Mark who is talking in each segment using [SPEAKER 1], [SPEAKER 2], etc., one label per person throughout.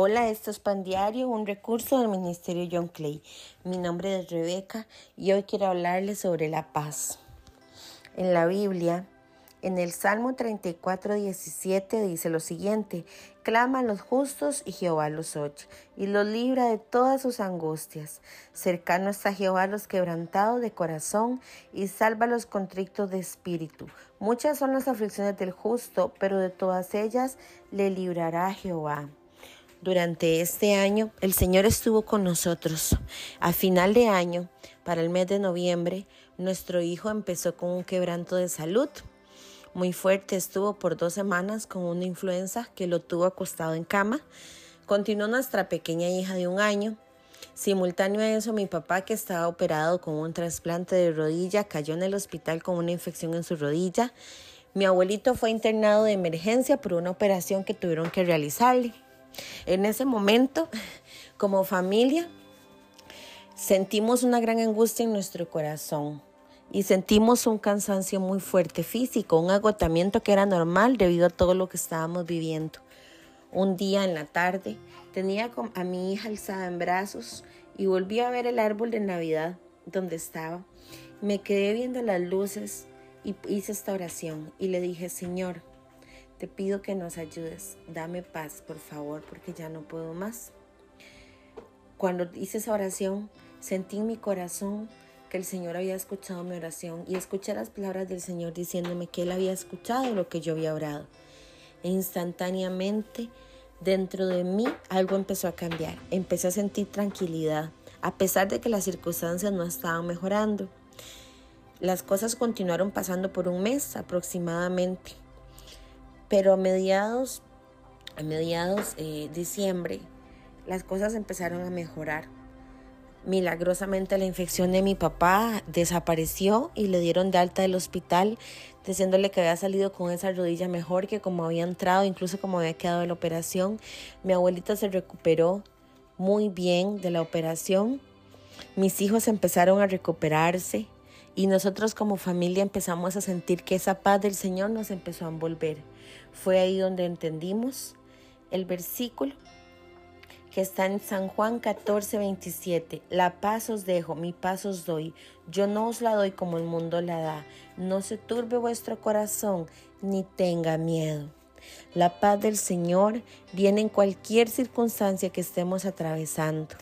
[SPEAKER 1] Hola, esto es Pan Diario, un recurso del Ministerio John Clay. Mi nombre es Rebeca y hoy quiero hablarles sobre la paz. En la Biblia, en el Salmo 34, 17 dice lo siguiente, claman los justos y Jehová los oye y los libra de todas sus angustias. Cercano está Jehová los quebrantados de corazón y salva los contrictos de espíritu. Muchas son las aflicciones del justo, pero de todas ellas le librará Jehová durante este año, el Señor estuvo con nosotros. A final de año, para el mes de noviembre, nuestro hijo empezó con un quebranto de salud. Muy fuerte estuvo por dos semanas con una influenza que lo tuvo acostado en cama. Continuó nuestra pequeña hija de un año. Simultáneo a eso, mi papá, que estaba operado con un trasplante de rodilla, cayó en el hospital con una infección en su rodilla. Mi abuelito fue internado de emergencia por una operación que tuvieron que realizarle. En ese momento, como familia, sentimos una gran angustia en nuestro corazón y sentimos un cansancio muy fuerte físico, un agotamiento que era normal debido a todo lo que estábamos viviendo. Un día en la tarde tenía a mi hija alzada en brazos y volví a ver el árbol de Navidad donde estaba. Me quedé viendo las luces y hice esta oración y le dije, Señor, te pido que nos ayudes. Dame paz, por favor, porque ya no puedo más. Cuando hice esa oración, sentí en mi corazón que el Señor había escuchado mi oración y escuché las palabras del Señor diciéndome que Él había escuchado lo que yo había orado. E instantáneamente, dentro de mí, algo empezó a cambiar. Empecé a sentir tranquilidad, a pesar de que las circunstancias no estaban mejorando. Las cosas continuaron pasando por un mes aproximadamente. Pero a mediados, mediados de eh, diciembre, las cosas empezaron a mejorar. Milagrosamente la infección de mi papá desapareció y le dieron de alta del hospital diciéndole que había salido con esa rodilla mejor que como había entrado, incluso como había quedado en la operación. Mi abuelita se recuperó muy bien de la operación. Mis hijos empezaron a recuperarse y nosotros como familia empezamos a sentir que esa paz del Señor nos empezó a envolver. Fue ahí donde entendimos el versículo que está en San Juan 14, 27. La paz os dejo, mi paz os doy. Yo no os la doy como el mundo la da. No se turbe vuestro corazón, ni tenga miedo. La paz del Señor viene en cualquier circunstancia que estemos atravesando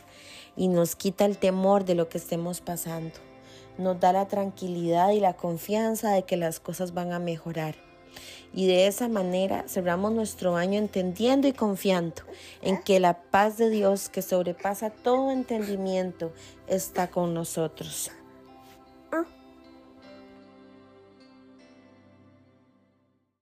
[SPEAKER 1] y nos quita el temor de lo que estemos pasando. Nos da la tranquilidad y la confianza de que las cosas van a mejorar y de esa manera cerramos nuestro año entendiendo y confiando en que la paz de Dios que sobrepasa todo entendimiento está con nosotros.